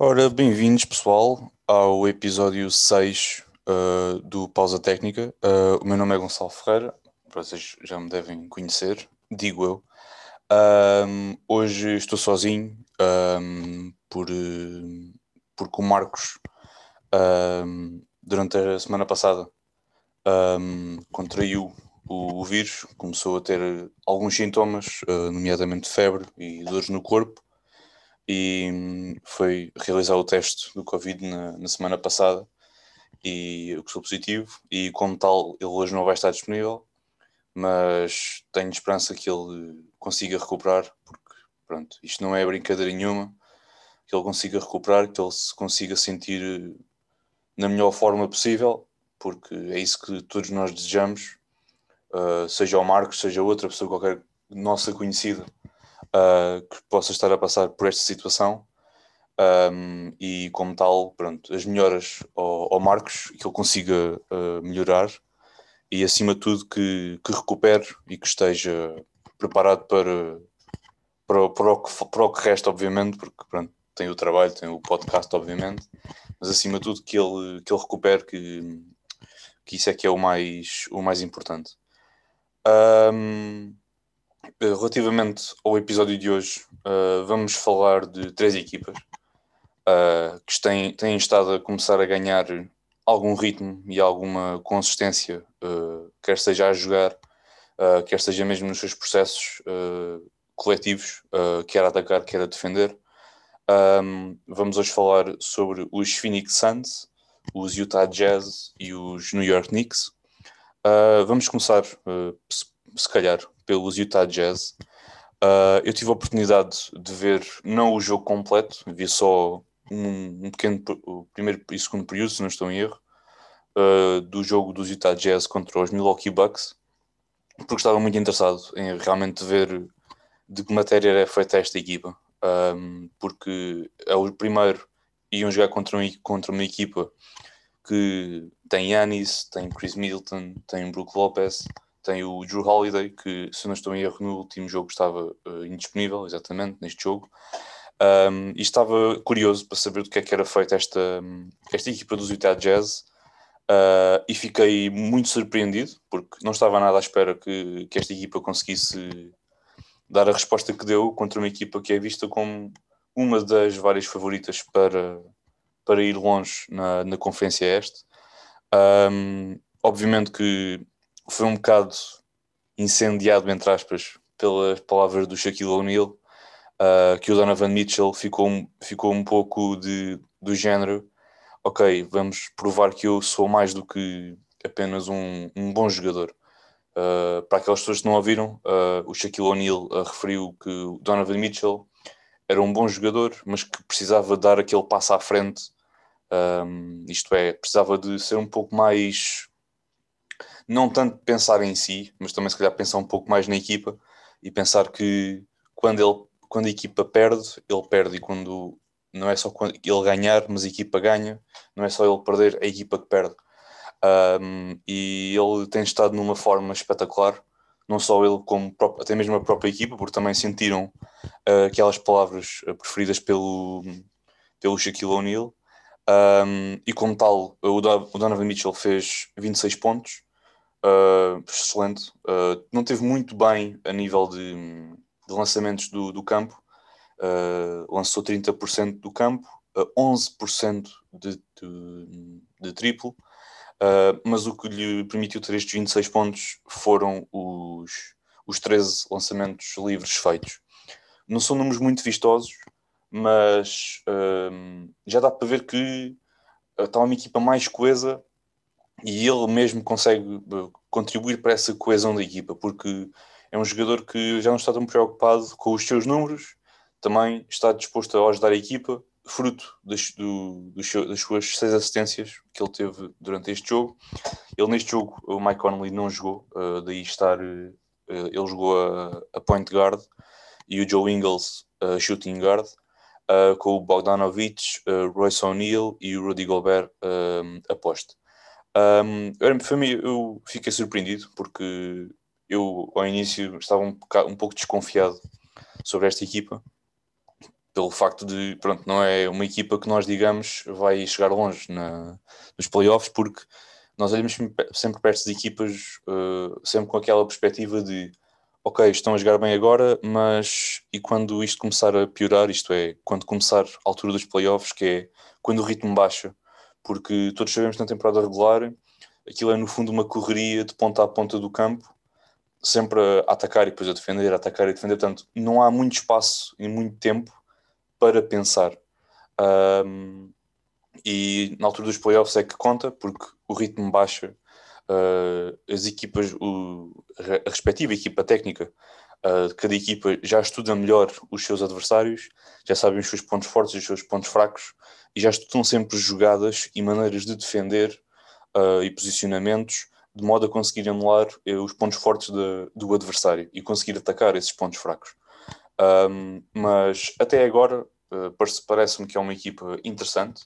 Ora, bem-vindos pessoal ao episódio 6 uh, do Pausa Técnica. Uh, o meu nome é Gonçalo Ferreira, vocês já me devem conhecer, digo eu. Um, hoje estou sozinho um, por, uh, porque o Marcos, um, durante a semana passada, contraiu o, o, vírus, começou a ter alguns sintomas, uh, nomeadamente febre e dores no corpo e hum, foi realizar o teste do Covid na, na semana passada. E eu sou positivo. E como tal ele hoje não vai estar disponível. Mas tenho esperança que ele consiga recuperar porque pronto, isto não é brincadeira nenhuma. Que ele consiga recuperar, que ele se consiga sentir na melhor forma possível porque é isso que todos nós desejamos. Uh, seja o Marcos, seja outra pessoa qualquer nossa conhecida uh, que possa estar a passar por esta situação. Um, e como tal, pronto, as melhoras ao, ao Marcos, que ele consiga uh, melhorar e acima de tudo que, que recupere e que esteja preparado para, para, para, o, que, para o que resta, obviamente, porque pronto, tem o trabalho, tem o podcast, obviamente, mas acima de tudo que ele, que ele recupere, que, que isso é que é o mais, o mais importante. Um, relativamente ao episódio de hoje, uh, vamos falar de três equipas uh, que têm, têm estado a começar a ganhar algum ritmo e alguma consistência, uh, quer seja a jogar, quer seja mesmo nos seus processos coletivos, quer a atacar, quer a defender. Um, vamos hoje falar sobre os Phoenix Suns, os Utah Jazz e os New York Knicks. vamos começar, se calhar, pelos Utah Jazz. Uh, eu tive a oportunidade de ver não o jogo completo, vi só um, um pequeno primeiro e segundo período, se não estou em erro, uh, do jogo dos Utah Jazz contra os Milwaukee Bucks, porque estava muito interessado em realmente ver de que matéria era feita esta equipa, um, porque é o primeiro iam jogar contra, um, contra uma equipa que tem Yanis, tem Chris Middleton, tem Brook Lopez tem o Drew Holiday, que se não estou em erro, no último jogo estava uh, indisponível, exatamente, neste jogo. Um, e estava curioso para saber do que é que era feita esta, esta equipa dos Utah Jazz. Uh, e fiquei muito surpreendido, porque não estava nada à espera que, que esta equipa conseguisse dar a resposta que deu contra uma equipa que é vista como uma das várias favoritas para, para ir longe na, na Conferência Este. Um, obviamente que foi um bocado incendiado, entre aspas, pelas palavras do Shaquille O'Neal, uh, que o Donovan Mitchell ficou, ficou um pouco de, do género: ok, vamos provar que eu sou mais do que apenas um, um bom jogador. Uh, para aquelas pessoas que não ouviram, uh, o Shaquille O'Neal referiu que o Donovan Mitchell era um bom jogador, mas que precisava dar aquele passo à frente. Um, isto é, precisava de ser um pouco mais não tanto pensar em si, mas também se calhar pensar um pouco mais na equipa e pensar que quando, ele, quando a equipa perde, ele perde e quando não é só ele ganhar, mas a equipa ganha, não é só ele perder, a equipa que perde. Um, e ele tem estado numa forma espetacular, não só ele, como até mesmo a própria equipa, porque também sentiram uh, aquelas palavras uh, preferidas pelo, pelo Shaquille O'Neal. Um, e como tal, o, Donovan Mitchell fez 26 pontos, uh, excelente. Uh, não teve muito bem a nível de, de lançamentos do, do campo. Uh, lançou 30% do campo, 11% de, de, de triplo. mas o que lhe permitiu ter estes 26 pontos foram os, os 13 lançamentos livres feitos. Não são números muito vistosos, mas já dá para ver que está uma equipa mais coesa e ele mesmo consegue eh, contribuir para essa coesão da equipa, porque é um jogador que já não está tão preocupado com os seus números, também está disposto a ajudar a equipa, fruto das, do, das suas seis assistências que ele teve durante este jogo. Ele neste jogo, o Mike Conley não jogou, uh, daí estar, uh, ele jogou a, a, point guard e o Joe Ingles a shooting guard. Uh, com o Bogdanovich, Royce O'Neill e o Rudy Gobert a poste. Um, eu, eu fiquei surpreendido porque eu ao início estava um, um pouco desconfiado sobre esta equipa pelo facto de, pronto, não é uma equipa que nós digamos vai chegar longe na, nos playoffs, porque nós olhamos sempre perto de equipas, uh, sempre com aquela perspectiva de ok, estão a jogar bem agora, mas e quando isto começar a piorar, isto é, quando começar a altura dos playoffs, que é quando o ritmo baixa, porque todos sabemos que na temporada regular aquilo é no fundo uma correria de ponta a ponta do campo, sempre a atacar e depois a defender, a atacar e defender, portanto não há muito espaço e muito tempo para pensar. Um, e na altura dos playoffs é que conta, porque o ritmo baixa, uh, as equipas, o, a respectiva equipa técnica uh, cada equipa já estuda melhor os seus adversários, já sabem os seus pontos fortes e os seus pontos fracos, e já estudam sempre jogadas e maneiras de defender uh, e posicionamentos de modo a conseguir anular os pontos fortes de, do adversário e conseguir atacar esses pontos fracos. Um, mas até agora uh, parece-me que é uma equipa interessante.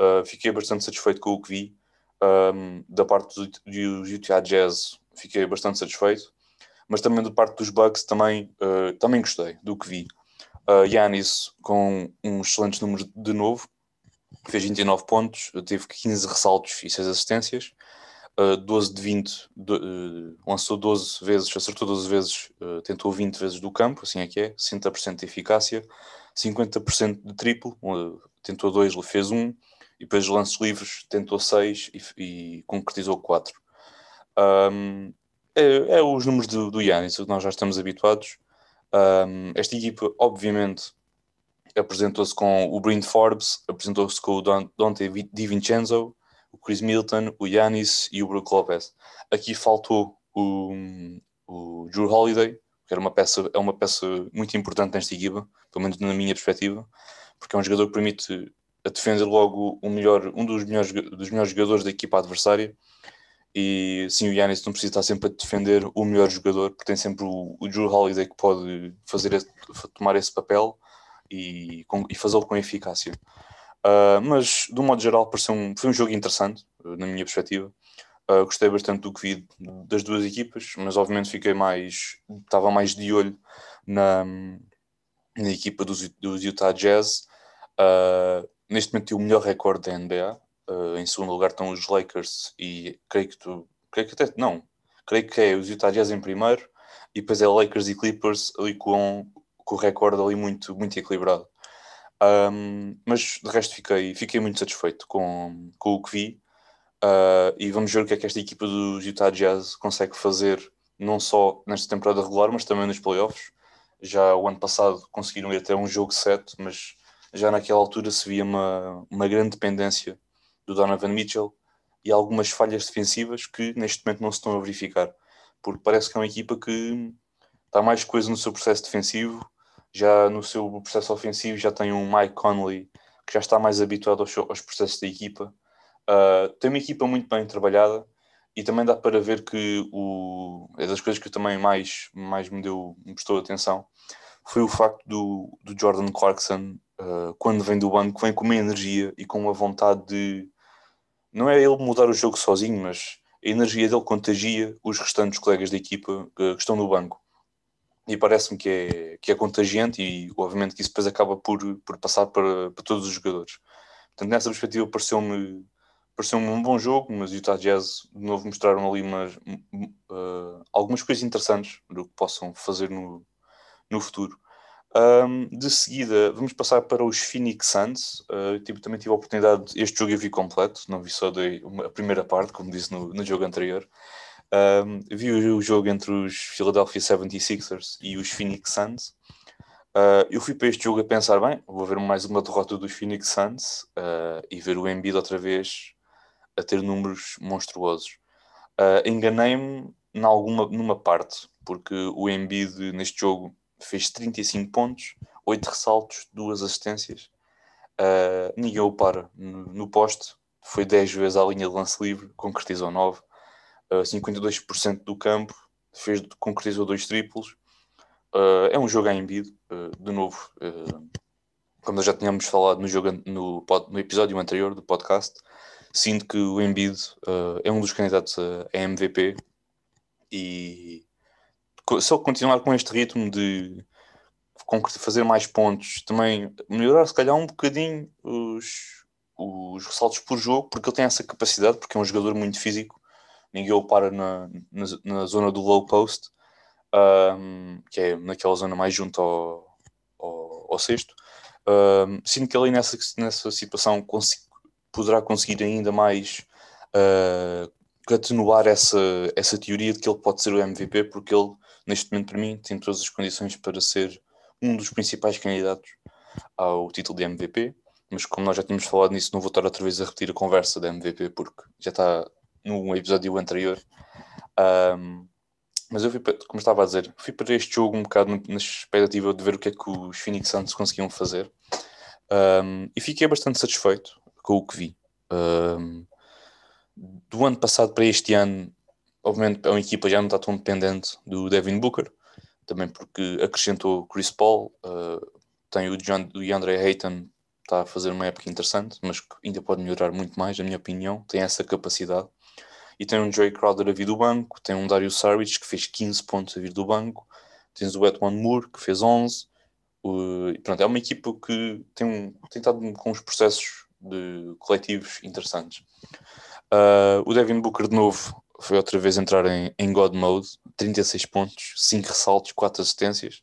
Uh, fiquei bastante satisfeito com o que vi. Um, da parte dos do Utah Jazz, fiquei bastante satisfeito. Mas também da parte dos Bucks, também, uh, também gostei do que vi. Uh, com uns excelentes números de novo, fez 29 pontos, teve 15 ressaltos e 6 assistências. Uh, 12 de 20, do, uh, lançou 12 vezes, acertou 12 vezes, tentou 20 vezes do campo, assim é que é, 60% de eficácia, 50% de triplo, tentou 2, fez 1, um, e depois lances livres tentou 6 e, e, concretizou 4. Um, é, é, os números do, do Yannis, que nós já estamos habituados. Um, esta equipa, obviamente, apresentou-se com o Brent Forbes, apresentou-se com o Dante Di Vincenzo, o Chris Milton, o Yanis e o Brook Lopez. Aqui faltou o, o Drew Holiday, que era uma peça, é uma peça muito importante nesta equipa, pelo menos na minha perspectiva, porque é um jogador que permite a defender logo o melhor, um dos melhores, dos melhores jogadores da equipa adversária. E sim, o Yanis não precisa estar sempre a defender o melhor jogador, porque tem sempre o, Drew Holiday que pode fazer esse, tomar esse papel e, e fazê-lo com eficácia. Uh, mas, de um modo geral, pareceu um, foi um jogo interessante, uh, na minha perspectiva. Uh, gostei bastante do que vi das duas equipas, mas obviamente fiquei mais, estava mais de olho na, na equipa dos, dos Utah Jazz. neste momento tem o melhor recorde da NBA. Em segundo lugar estão os Lakers e creio que tu, creio que até, não, creio que é os Utah Jazz em primeiro e depois é Lakers e Clippers ali com, com o recorde ali muito, muito equilibrado. Um, mas de resto fiquei, fiquei muito satisfeito com, com o que vi uh, e vamos ver o que é que esta equipa do Utah Jazz consegue fazer não só nesta temporada regular, mas também nos playoffs. Já o ano passado conseguiram ir até um jogo 7, mas já naquela altura se via uma, uma grande dependência do Donovan Mitchell e algumas falhas defensivas que neste momento não se estão a verificar, porque parece que é uma equipa que está mais coisa no seu processo defensivo já no seu processo ofensivo já tem um Mike Conley que já está mais habituado aos, aos processos da equipa. Uh, tem uma equipa muito bem trabalhada e também dá para ver que o, é das coisas que também mais, mais me deu, me prestou atenção foi o facto do, do Jordan Clarkson, uh, quando vem do banco, vem com uma energia e com uma vontade de não é ele mudar o jogo sozinho, mas a energia dele contagia os restantes colegas da equipa que, que estão no banco e parece-me que é, que é contagiante e obviamente que isso depois acaba por, por passar para, para todos os jogadores. Portanto, nessa perspectiva pareceu-me pareceu um bom jogo, mas o Utah Jazz de novo mostraram ali umas, uh, algumas coisas interessantes do que possam fazer no, no futuro. Um, de seguida, vamos passar para os Phoenix Suns. Uh, tipo, também tive a oportunidade, este jogo eu vi completo, não vi só uma, a primeira parte, como disse no, no jogo anterior. Um, vi o jogo entre os Philadelphia 76ers e os Phoenix Suns. Uh, eu fui para este jogo a pensar, bem, vou ver mais uma derrota dos Phoenix Suns uh, e ver o Embiid outra vez a ter números monstruosos. Enganei-me numa parte, porque o Embiid neste jogo fez 35 pontos, 8 ressaltos, 2 assistências. ninguém o para no, no poste, foi 10 vezes à linha de lance livre, concretizou 9 uh, 52% do campo, fez, concretizou dois triplos. Uh, é um jogo a Embiid, uh, de novo, uh, como nós já tínhamos falado no, jogo, no, no, episódio anterior do podcast, sinto que o Embiid é um dos candidatos a MVP e se ele continuar com este ritmo de fazer mais pontos, também melhorar se calhar um bocadinho os, os ressaltos por jogo, porque ele tem essa capacidade, porque é um jogador muito físico, ninguém o para na, na, na zona do low post, um, que é naquela zona mais junto ao, ao, ao sexto. Um, sinto que ele nessa, nessa situação poderá conseguir ainda mais uh, atenuar essa, essa teoria de que ele pode ser o MVP, porque ele, neste momento, para mim, tem todas as condições para ser um dos principais candidatos ao título de MVP. Mas como nós já tínhamos falado nisso, não vou estar outra vez a repetir a conversa da MVP, porque já está no episódio anterior. Um, mas eu fui, como estava a dizer, fui para este jogo um bocado na expectativa de ver o que é que os Phoenix Suns conseguiam fazer. Um, e fiquei bastante satisfeito com o que vi. Um, do ano passado para este ano, obviamente a equipa já não está tão dependente do Devin Booker, também porque acrescentou Chris Paul, uh, tem o, John, o DeAndre Ayton, está a fazer uma época interessante, mas ainda pode melhorar muito mais, na minha opinião, tem essa capacidade. E tem um Joey Crowder a vir do banco, tem um Dario Saric que fez 15 pontos a vir do banco, tens o Etwan Moore que fez 11. Uh, pronto, é uma equipa que tem, um, tem estado com uns processos de coletivos interessantes. Uh, o Devin Booker de novo foi outra vez entrar em, em God Mode, 36 pontos, 5 ressaltos, 4 assistências.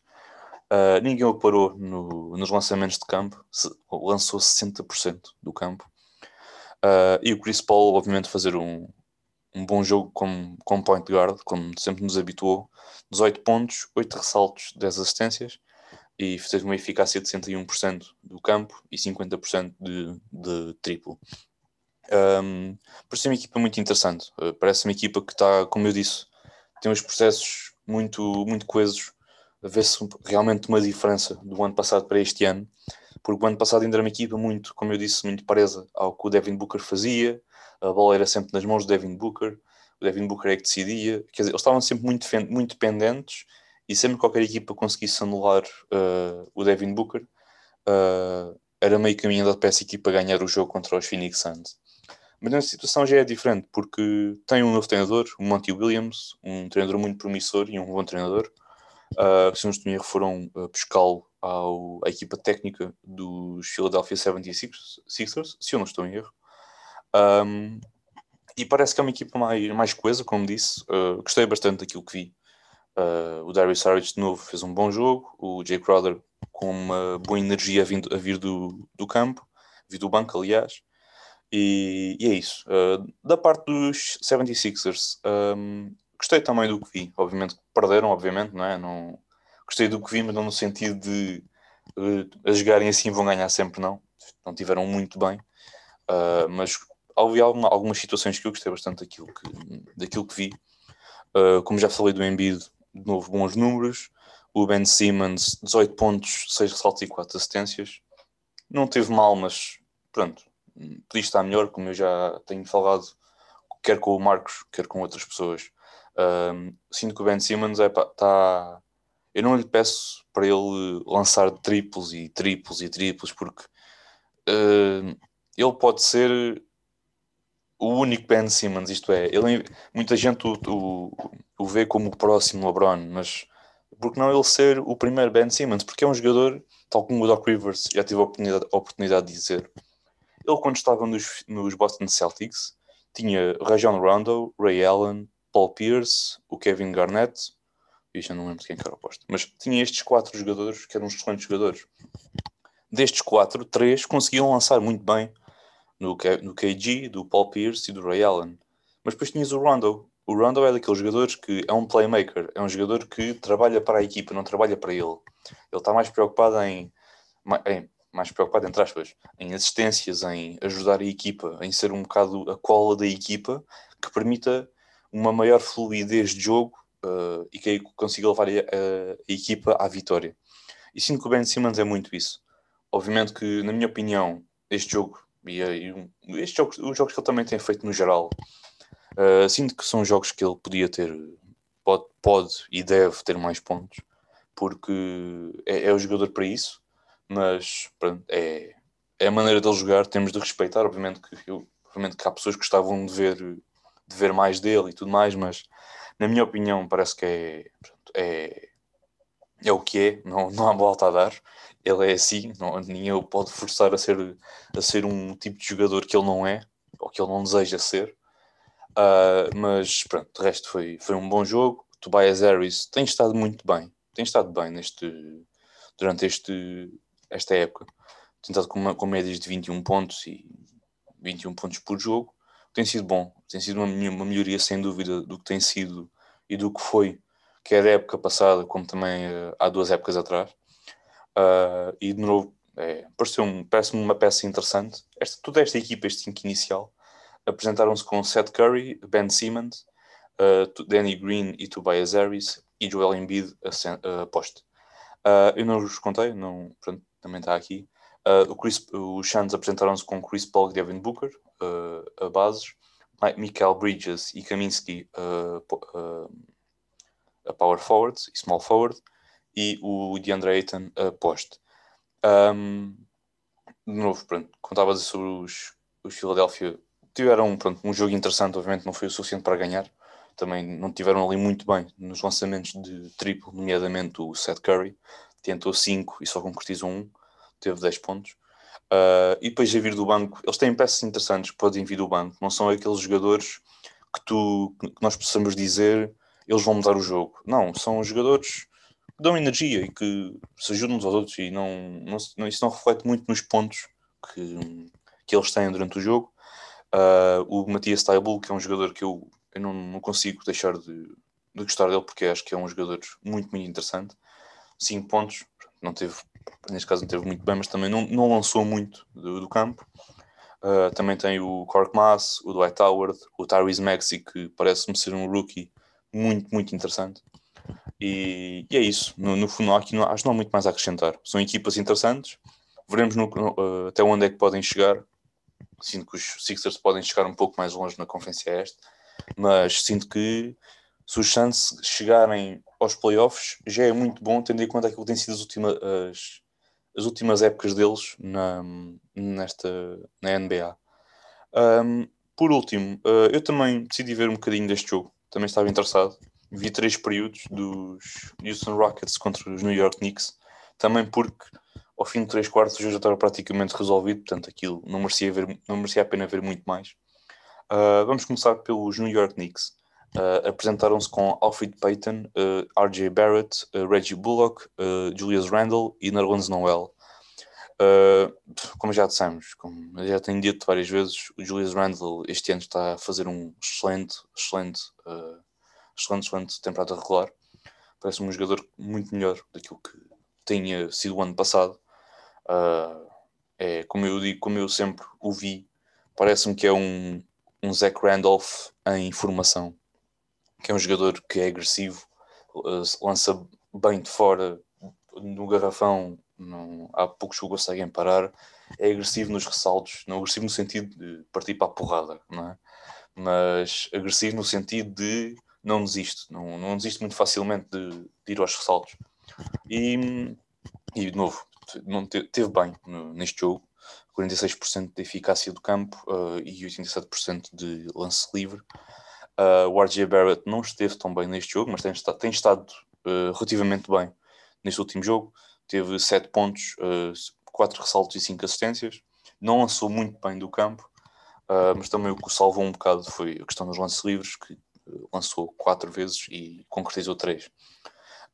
Uh, ninguém o parou no, nos lançamentos de campo, se, lançou 60% do campo. Uh, e o Chris Paul, obviamente, fazer um, um bom jogo como, como point guard, como sempre nos habituou. 18 pontos, 8 ressaltos, 10 assistências e fez uma eficácia de 61% do campo e 50% de, de triplo. Um, ser uma equipa muito interessante. Uh, parece uma equipa que está, como eu disse, tem uns processos muito, muito coesos. Vê-se realmente uma diferença do ano passado para este ano, porque o ano passado ainda era uma equipa muito, como eu disse, muito presa ao que o Devin Booker fazia. A bola era sempre nas mãos do Devin Booker. O Devin Booker é que decidia. Quer dizer, eles estavam sempre muito, muito dependentes e sempre que qualquer equipa conseguisse anular uh, o Devin Booker, uh, era meio caminho andado para essa equipa ganhar o jogo contra os Phoenix Suns. Mas nessa situação já é diferente, porque tem um novo treinador, o Monty Williams, um treinador muito promissor e um bom treinador. Uh, se não estou erro, foram uh, buscá-lo à equipa técnica dos Philadelphia 76ers, se eu não estou em erro. Um, e parece que é uma equipa mais, mais coesa, como disse. Uh, gostei bastante daquilo que vi. Uh, o Darius Saric de novo fez um bom jogo. O Jay Crowder com uma boa energia a, vir do, do campo, vir do banco, aliás. E, e é isso. Uh, da parte dos 76ers, um, gostei também do que vi. Obviamente perderam, obviamente, não é? Não, gostei do que vi, mas não no sentido de uh, a jogarem assim vão ganhar sempre, não. Não tiveram muito bem. Uh, mas houve alguma, algumas situações que eu gostei bastante daquilo que, daquilo que vi. Uh, como já falei do Embiid, de novo bons números. O Ben Simmons, 18 pontos, 6 ressaltos e 4 assistências. Não teve mal, mas pronto, podia estar melhor, como eu já tenho falado, quer com o Marcos, quer com outras pessoas. Um, sinto que o Ben Simmons é, eu não lhe peço para ele lançar triplos e triplos e triplos, porque uh, ele pode ser o único Ben Simmons, isto é, ele, muita gente o, o, o vê como o próximo LeBron, mas por que não ele ser o primeiro Ben Simmons? Porque é um jogador, tal como o Doc Rivers já tive a oportunidade, a oportunidade de dizer, ele, quando estava nos, nos Boston Celtics, tinha Rajon Rondo, Ray Allen, Paul Pierce, o Kevin Garnett, e já não lembro quem era o posto, mas tinha estes quatro jogadores que eram excelentes jogadores. Destes quatro, três conseguiam lançar muito bem no, no KG, do Paul Pierce e do Ray Allen. Mas depois tinhas o Rondo. O Rondo é daqueles jogadores que é um playmaker, é um jogador que trabalha para a equipa, não trabalha para ele. Ele está mais preocupado em, em mais preocupado, entre aspas, em assistências, em ajudar a equipa, em ser um bocado a cola da equipa, que permita uma maior fluidez de jogo uh, e que consiga levar a, a, a, equipa à vitória. E sinto que o Ben Simmons é muito isso. Obviamente que, na minha opinião, este jogo e, e estes jogos, os jogos que ele também tem feito no geral, uh, sinto que são jogos que ele podia ter, pode, pode e deve ter mais pontos, porque é, é o jogador para isso mas pronto, é, é a maneira dele jogar, temos de respeitar, obviamente que, eu, obviamente que há pessoas que gostavam de ver, de ver mais dele e tudo mais, mas na minha opinião parece que é, pronto, é é o que é, não, não há volta a dar. Ele é assim, não, ninguém o pode forçar a ser, a ser um tipo de jogador que ele não é, ou que ele não deseja ser. Uh, mas pronto, de resto foi, foi um bom jogo. Tobias Harris tem estado muito bem, tem estado bem neste, durante este, esta época. Tem estado com, com médias de 21 pontos e 21 pontos por jogo. Tem sido bom, tem sido uma, uma melhoria sem dúvida do que tem sido e do que foi, quer a época passada, como também uh, há duas épocas atrás. Uh, e de novo, é, pareceu-me parece uma peça interessante. Esta, toda esta equipa, este 5 inicial, apresentaram-se com Seth Curry, Ben Simmons, uh, Danny Green e Tobias Harris e Joel Embiid a, poste. Eu não vos contei, não, pronto, também está aqui. Uh, o Chris, os Suns apresentaram-se com Chris Paul e Devin Booker, uh, a bases, Michael Bridges e Kaminsky a power forward e small forward, e o DeAndre Ayton a poste. Um, de novo, pronto, contavas sobre os, os Philadelphia, tiveram pronto, um jogo interessante, obviamente não foi o suficiente para ganhar, também não tiveram ali muito bem nos lançamentos de triplo, nomeadamente o Seth Curry, tentou 5 e só concretizou 1, um, teve 10 pontos. Uh, e depois a vir do banco, eles têm peças interessantes que podem vir do banco, não são aqueles jogadores que, tu, que nós possamos dizer eles vão mudar o jogo. Não, são jogadores que dão energia e que se ajudam uns aos outros e não, não, isso não reflete muito nos pontos que, que eles têm durante o jogo. Uh, o Matias Taibul, que é um jogador que eu, eu não, não consigo deixar de, de, gostar dele, porque acho que é um jogador muito, muito interessante. 5 pontos, não teve, neste caso não teve muito bem, mas também não, não lançou muito do, do campo. Uh, também tem o Cork Mass, o Dwight Howard, o Tyrese Maxey, que parece-me ser um rookie muito, muito interessante. E, e é isso. No, no fundo, aqui não, acho que não há muito mais a acrescentar. São equipas interessantes. Veremos no, no, até onde é que podem chegar. Sinto que os Sixers podem chegar um pouco mais longe na Conferência Este, mas sinto que se os Suns chegarem aos playoffs já é muito bom, tendo em conta aquilo que tem sido as últimas, as, as últimas épocas deles na, nesta, na NBA. Um, por último, uh, eu também decidi ver um bocadinho deste jogo também estava interessado. Vi três períodos dos Houston Rockets contra os New York Knicks, também porque ao fim de três quartos o jogo já estava praticamente resolvido, portanto aquilo não merecia, ver, não merecia a pena ver muito mais. Uh, vamos começar pelos New York Knicks. Uh, Apresentaram-se com Alfred Payton, uh, ah, RJ Barrett, Reggie Bullock, Julius Randle e Nerlens Noel. como já dissemos, como já tenho dito várias vezes, o Julius Randle este ano está a fazer um excelente, excelente uh, excelente, excelente temporada regular. Parece um jogador muito melhor daquilo que tinha sido o ano passado. Uh, é, como eu digo, como eu sempre o vi, parece-me que é um, um Zach Randolph em formação, que é um jogador que é agressivo, uh, lança bem de fora no garrafão, não, há poucos que o conseguem parar, é agressivo nos ressaltos, não agressivo no sentido de partir para a porrada, não é? mas agressivo no sentido de não desisto, não, não desisto muito facilmente de, de ir aos ressaltos. E, e de novo, não te, teve bem no, neste jogo, 46% de eficácia do campo uh, e 87% de lance livre. Uh, o RJ Barrett não esteve tão bem neste jogo, mas tem, estado, tem estado uh, relativamente bem neste último jogo. Teve 7 pontos, uh, 4 ressaltos e 5 assistências. Não lançou muito bem do campo, Uh, mas também o que o salvou um bocado foi a questão dos lances livres, que lançou quatro vezes e concretizou três.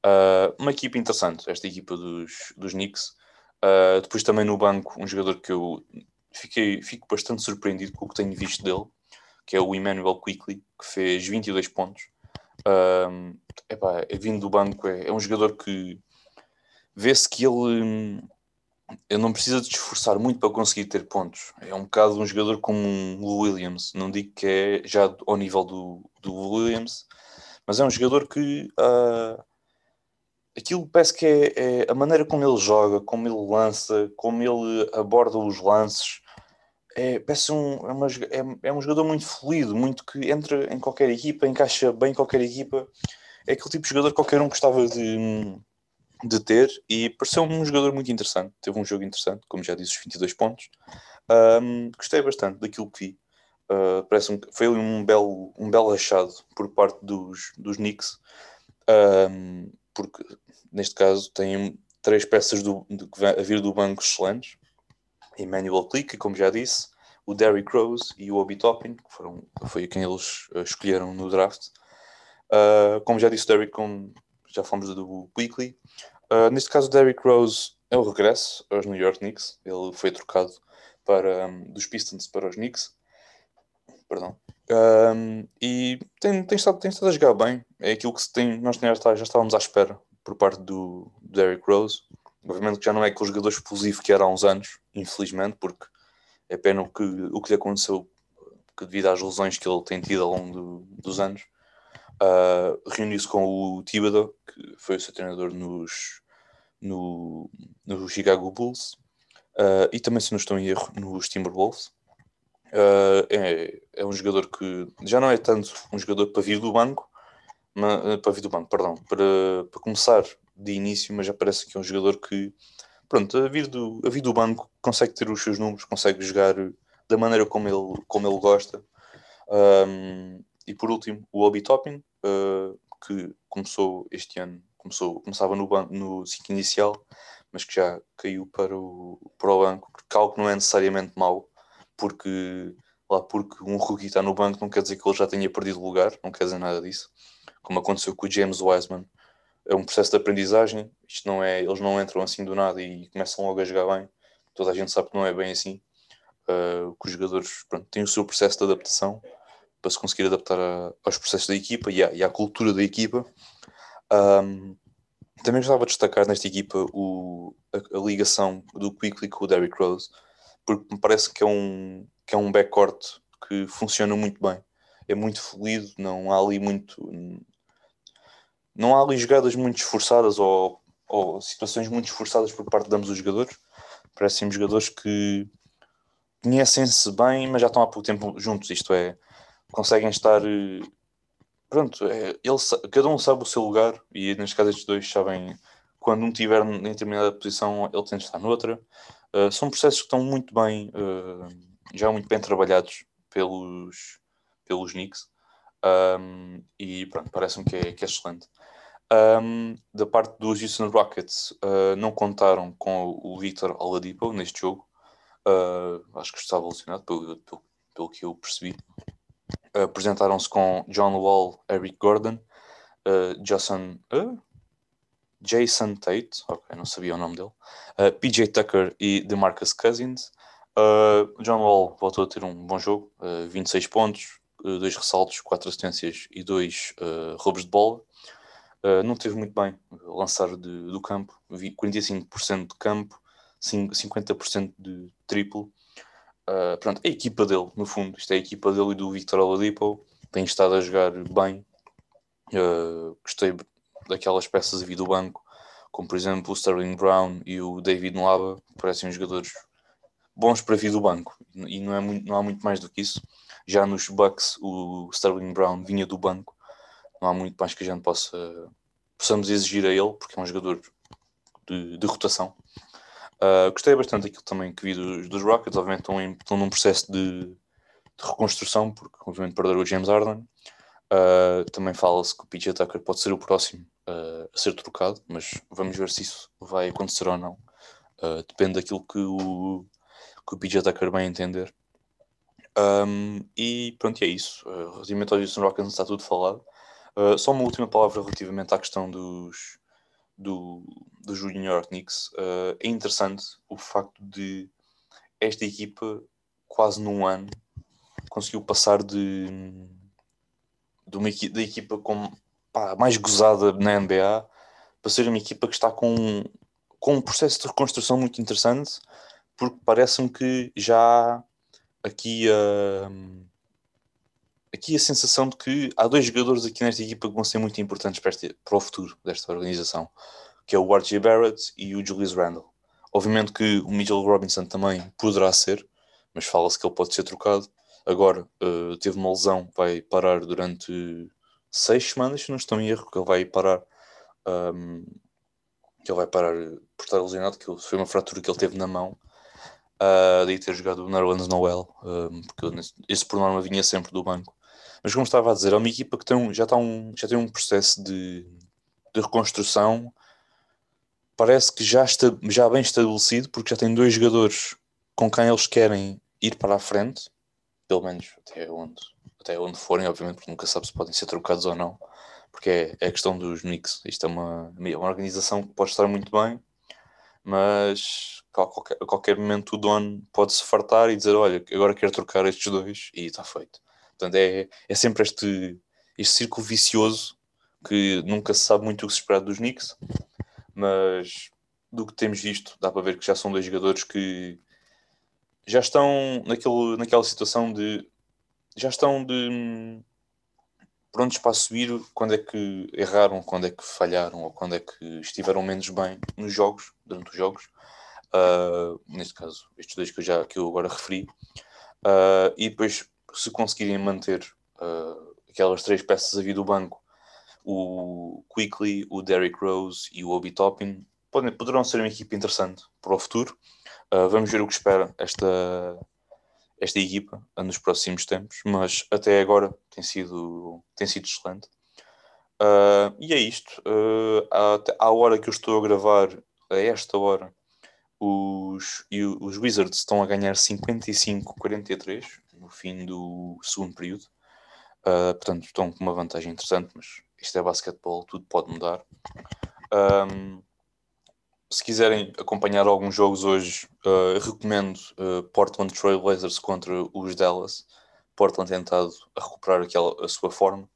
Uh, uma equipa interessante, esta equipa dos, dos Knicks. depois também no banco, um jogador que eu fiquei, fico bastante surpreendido com o que tenho visto dele, que é o Emmanuel Quickly, que fez 22 pontos. Uh, epá, é vindo do banco, é, é um jogador que vê-se que ele ele não precisa de esforçar muito para conseguir ter pontos. É um bocado um jogador como um Williams. Não digo que é já ao nível do, do Williams, mas é um jogador que uh, aquilo parece que é, é, a maneira como ele joga, como ele lança, como ele aborda os lances. É, parece um, é, uma, é, é um jogador muito fluido, muito que entra em qualquer equipa, encaixa bem em qualquer equipa. É aquele tipo de jogador que qualquer um gostava de de ter e pareceu-me um jogador muito interessante. Teve um jogo interessante, como já disse, os 22 pontos. Um, gostei bastante daquilo que vi. Uh, parece um, foi um belo, um belo achado por parte dos, dos Knicks. Um, porque neste caso tem três peças do, de, a vir do banco excelentes. Emmanuel Click, como já disse, o Derrick Rose e o Obi Toppin, que foram, foi quem eles uh, escolheram no draft. Uh, como já disse, o Derrick, como já falamos do Weekly. Uh, neste caso, o Derrick Rose é o regresso aos New York Knicks. Ele foi trocado para, um, dos Pistons para os Knicks. Perdão. Um, e tem, tem, estado, tem estado a jogar bem. É aquilo que tem, nós já estávamos à espera por parte do Derrick Rose. Obviamente que já não é aquele jogador explosivo que era há uns anos, infelizmente, porque é pena o que, o que lhe aconteceu que devido às lesões que ele tem tido ao longo do, dos anos. Uh, Reuniu-se com o Thibodeau, que foi o seu treinador nos, no, no Chicago Bulls, uh, e também, se não estou em erro, nos Timberwolves. Uh, é, é um jogador que já não é tanto um jogador para vir do banco, mas, para vir do banco, perdão, para, para começar de início, mas já parece que é um jogador que, pronto, a vir do, a vir do banco consegue ter os seus números, consegue jogar da maneira como ele, como ele gosta. Um, e por último, o Obi Toppin, uh, que começou este ano, começou, começava no, banco, no ciclo inicial, mas que já caiu para o, para o banco, que algo não é necessariamente mau, porque lá porque um rookie está no banco não quer dizer que ele já tenha perdido lugar, não quer dizer nada disso, como aconteceu com o James Wiseman, é um processo de aprendizagem. Isto não é, eles não entram assim do nada e começam logo a jogar bem. Toda a gente sabe que não é bem assim. Uh, que os jogadores pronto, têm o seu processo de adaptação para se conseguir adaptar a, aos processos da equipa e à, e à cultura da equipa. Um, também gostava de destacar nesta equipa o, a, a, ligação do Quickly com o Derrick Rose, porque me parece que é um, que é um backcourt que funciona muito bem. É muito fluido, não há ali muito não há ali jogadas muito esforçadas ou, ou situações muito esforçadas por parte de ambos os jogadores. Parecem jogadores que conhecem-se bem, mas já estão há pouco tempo juntos. Isto é, conseguem estar. Pronto, é, ele, cada um sabe o seu lugar e neste caso estes dois sabem quando um estiver em determinada posição, ele tem de estar noutra. Uh, são processos que estão muito bem, uh, já muito bem trabalhados pelos, pelos Knicks. Um, e pronto, parece-me que, é, que é excelente. Um, da parte dos Houston Rockets, uh, não contaram com o Victor Oladipo neste jogo. Uh, acho que estava lesionado, pelo, pelo, pelo que eu percebi. Uh, Apresentaram-se com John Wall, Eric Gordon, Jason, Jason Tate, não sabia o nome dele, PJ Tucker e DeMarcus Cousins. John Wall voltou a ter um bom jogo, 26 pontos, dois ressaltos, quatro assistências e dois roubos de bola. Uh, não teve muito bem lançar de, do campo, vi 45% de campo, 50% de triplo. Uh, pronto, a equipa dele, no fundo, isto é a equipa dele e do Victor Oladipo, tem estado a jogar bem. Uh, gostei daquelas peças a vir do banco, como por exemplo o Sterling Brown e o David Nwaba, parecem jogadores bons para vir do banco, e não, é muito, não há muito mais do que isso. Já nos Bucks, o Sterling Brown vinha do banco, não há muito mais que a gente possa possamos exigir a ele, porque é um jogador de, de rotação. Uh, gostei bastante daquilo também que vi dos, dos Rockets, obviamente estão, em, estão num processo de, de, reconstrução, porque obviamente perderam o James Harden. Uh, também fala-se que o PJ Tucker pode ser o próximo uh, a ser trocado, mas vamos ver se isso vai acontecer ou não. depende daquilo que o, que o PJ Tucker vai entender. Um, e pronto, é isso. Uh, relativamente aos Houston Rockets está tudo falado. Uh, só uma última palavra relativamente à questão dos, do, dos New York Knicks. Uh, é interessante o facto de esta equipa, quase num ano, conseguiu passar de, de uma da equipa com, pá, mais gozada na NBA para ser uma equipa que está com, com um processo de reconstrução muito interessante, porque parece-me que já aqui. Uh, aqui a sensação de que há dois jogadores aqui nesta equipa que vão ser muito importantes para, este, para o futuro desta organização, que é o RJ Barrett e o Julius Randle. Obviamente que o Mitchell Robinson também poderá ser, mas fala-se que ele pode ser trocado. Agora uh, teve uma lesão, vai parar durante seis semanas, se não estou em erro, que ele vai parar. Um, que ele vai parar por estar lesionado, que foi uma fratura que ele teve na mão. Uh, ter jogado o Nerlens Noel, um, porque esse por norma vinha sempre do banco. Mas como estava a dizer, é uma equipa que tem um, já, está um, já tem um processo de, de reconstrução parece que já está já bem estabelecido, porque já tem dois jogadores com quem eles querem ir para a frente, pelo menos até onde, até onde forem, obviamente, porque nunca sabe se podem ser trocados ou não, porque é, é a questão dos Knicks. Isto é uma, uma organização que pode estar muito bem, mas a qualquer, a qualquer momento o dono pode se fartar e dizer: Olha, agora quero trocar estes dois, e está feito. Portanto, é, é sempre este, este círculo vicioso que nunca se sabe muito o que se espera dos Knicks, mas do que temos visto, dá para ver que já são dois jogadores que já estão naquele, naquela situação de já estão de prontos para subir quando é que erraram, quando é que falharam ou quando é que estiveram menos bem nos jogos, durante os jogos. Uh, neste caso, estes dois que eu, já, que eu agora referi. Uh, e depois, se conseguirem manter uh, aquelas três peças aqui do banco o Quickly, o Derrick Rose e o Obi Toppin podem, poderão ser uma equipa interessante para o futuro. Uh, vamos ver o que espera esta, esta equipa nos próximos tempos, mas até agora tem sido, tem sido excelente. Uh, e é isto. Uh, à, à, hora que eu estou a gravar, a esta hora, os, os Wizards estão a ganhar 55-43 no fim do segundo período. Uh, portanto, estão com uma vantagem interessante, mas isto é basquetebol, tudo pode mudar. Um, se quiserem acompanhar alguns jogos hoje, uh, recomendo uh, Portland Trail Blazers contra os Dallas. Portland tem estado a recuperar aquela, a sua forma.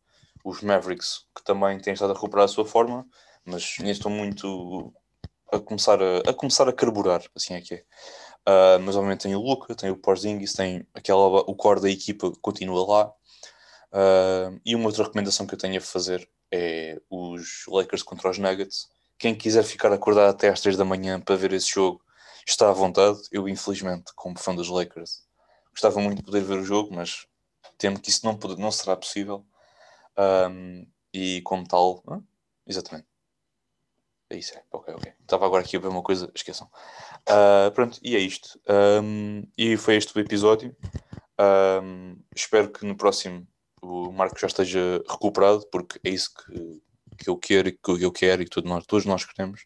Os Mavericks, que também têm estado a recuperar a sua forma, mas nem estão muito a começar a, a, começar a carburar, assim é que é. Uh, mas obviamente tem o Luca, tem o Porzingis, tem aquela, o core da equipa que continua lá. Uh, e uma outra recomendação que eu tenho a fazer é os Lakers contra os Nuggets. Quem quiser ficar acordado até às 3 da manhã para ver esse jogo está à vontade. Eu, infelizmente, como fã dos Lakers, gostava muito de poder ver o jogo, mas temo que isso não, pode, não será possível. Um, e como tal, ah, exatamente. É isso, é. Ok, ok. Estava agora aqui a ver uma coisa, esqueçam. Uh, pronto, e é isto. Um, e foi este o episódio. Um, espero que no próximo o Marco já esteja recuperado, porque é isso que, que eu quero e que eu quero e que todos nós, todos nós queremos.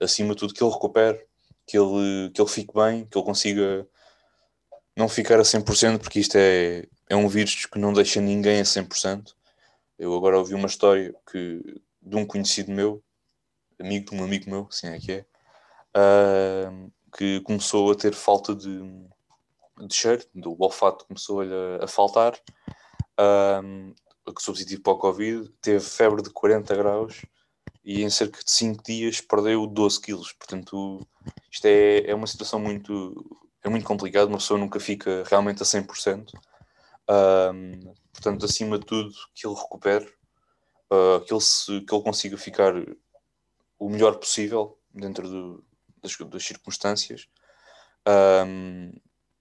Acima de tudo, que ele recupere, que ele, que ele fique bem, que ele consiga não ficar a 100%, porque isto é, é um vírus que não deixa ninguém a 100%. Eu agora ouvi uma história que, de um conhecido meu, amigo de um amigo meu, assim é que é, uh, que começou a ter falta de, de cheiro, do olfato começou-lhe a, a faltar que substituiu para o Covid, teve febre de 40 graus e em cerca de 5 dias perdeu 12 quilos. Portanto, isto é, é uma situação muito, é muito complicada, uma pessoa nunca fica realmente a 100%. Um, portanto, acima de tudo, que ele recupere, uh, que, ele se, que ele consiga ficar o melhor possível dentro do, das, das, circunstâncias. Um,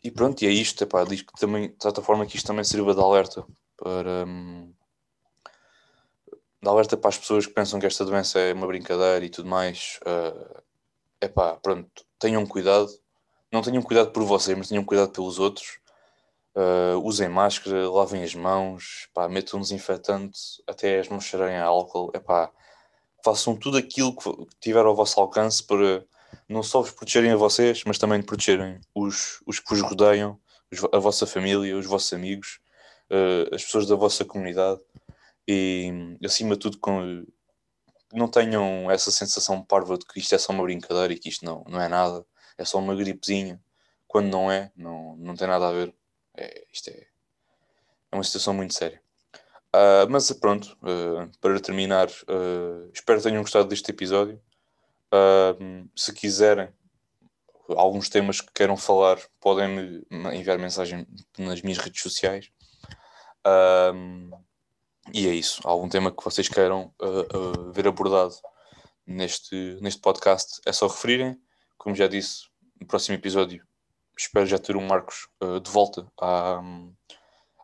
e pronto, e é isto. Epá, diz que também, de certa forma, que isto também sirva de alerta para um, dar alerta para as pessoas que pensam que esta doença é uma brincadeira e tudo mais. Uh, epá, pronto, tenham cuidado. Não tenham cuidado por vocês, mas tenham cuidado pelos outros. Uh, usem máscara, lavem as mãos, pá, metam um desinfetante até as mãos cheirarem a álcool. Epá, façam tudo aquilo que tiver ao vosso alcance para não só vos protegerem a vocês, mas também protegerem os, os que vos rodeiam, a vossa família, os vossos amigos uh, as pessoas da vossa comunidade e, acima de tudo, com, não tenham essa sensação parva de que isto é só uma brincadeira e que isto não, não é nada, é só uma gripezinha, quando não é, não, não tem nada a ver. É, isto é, é uma situação muito séria. Uh, mas pronto, uh, para terminar, uh, espero que tenham gostado deste episódio. se quiserem alguns temas que queiram falar, podem me enviar mensagem nas minhas redes sociais. E é isso. Algum tema que vocês queiram ver abordado neste, neste podcast é só referirem. Como já disse, no próximo episódio espero já ter o Marcos de volta à,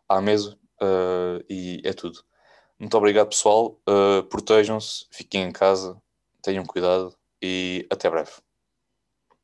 à mesa e é tudo. Muito obrigado, pessoal. protejam-se, fiquem em casa, tenham cuidado e até breve.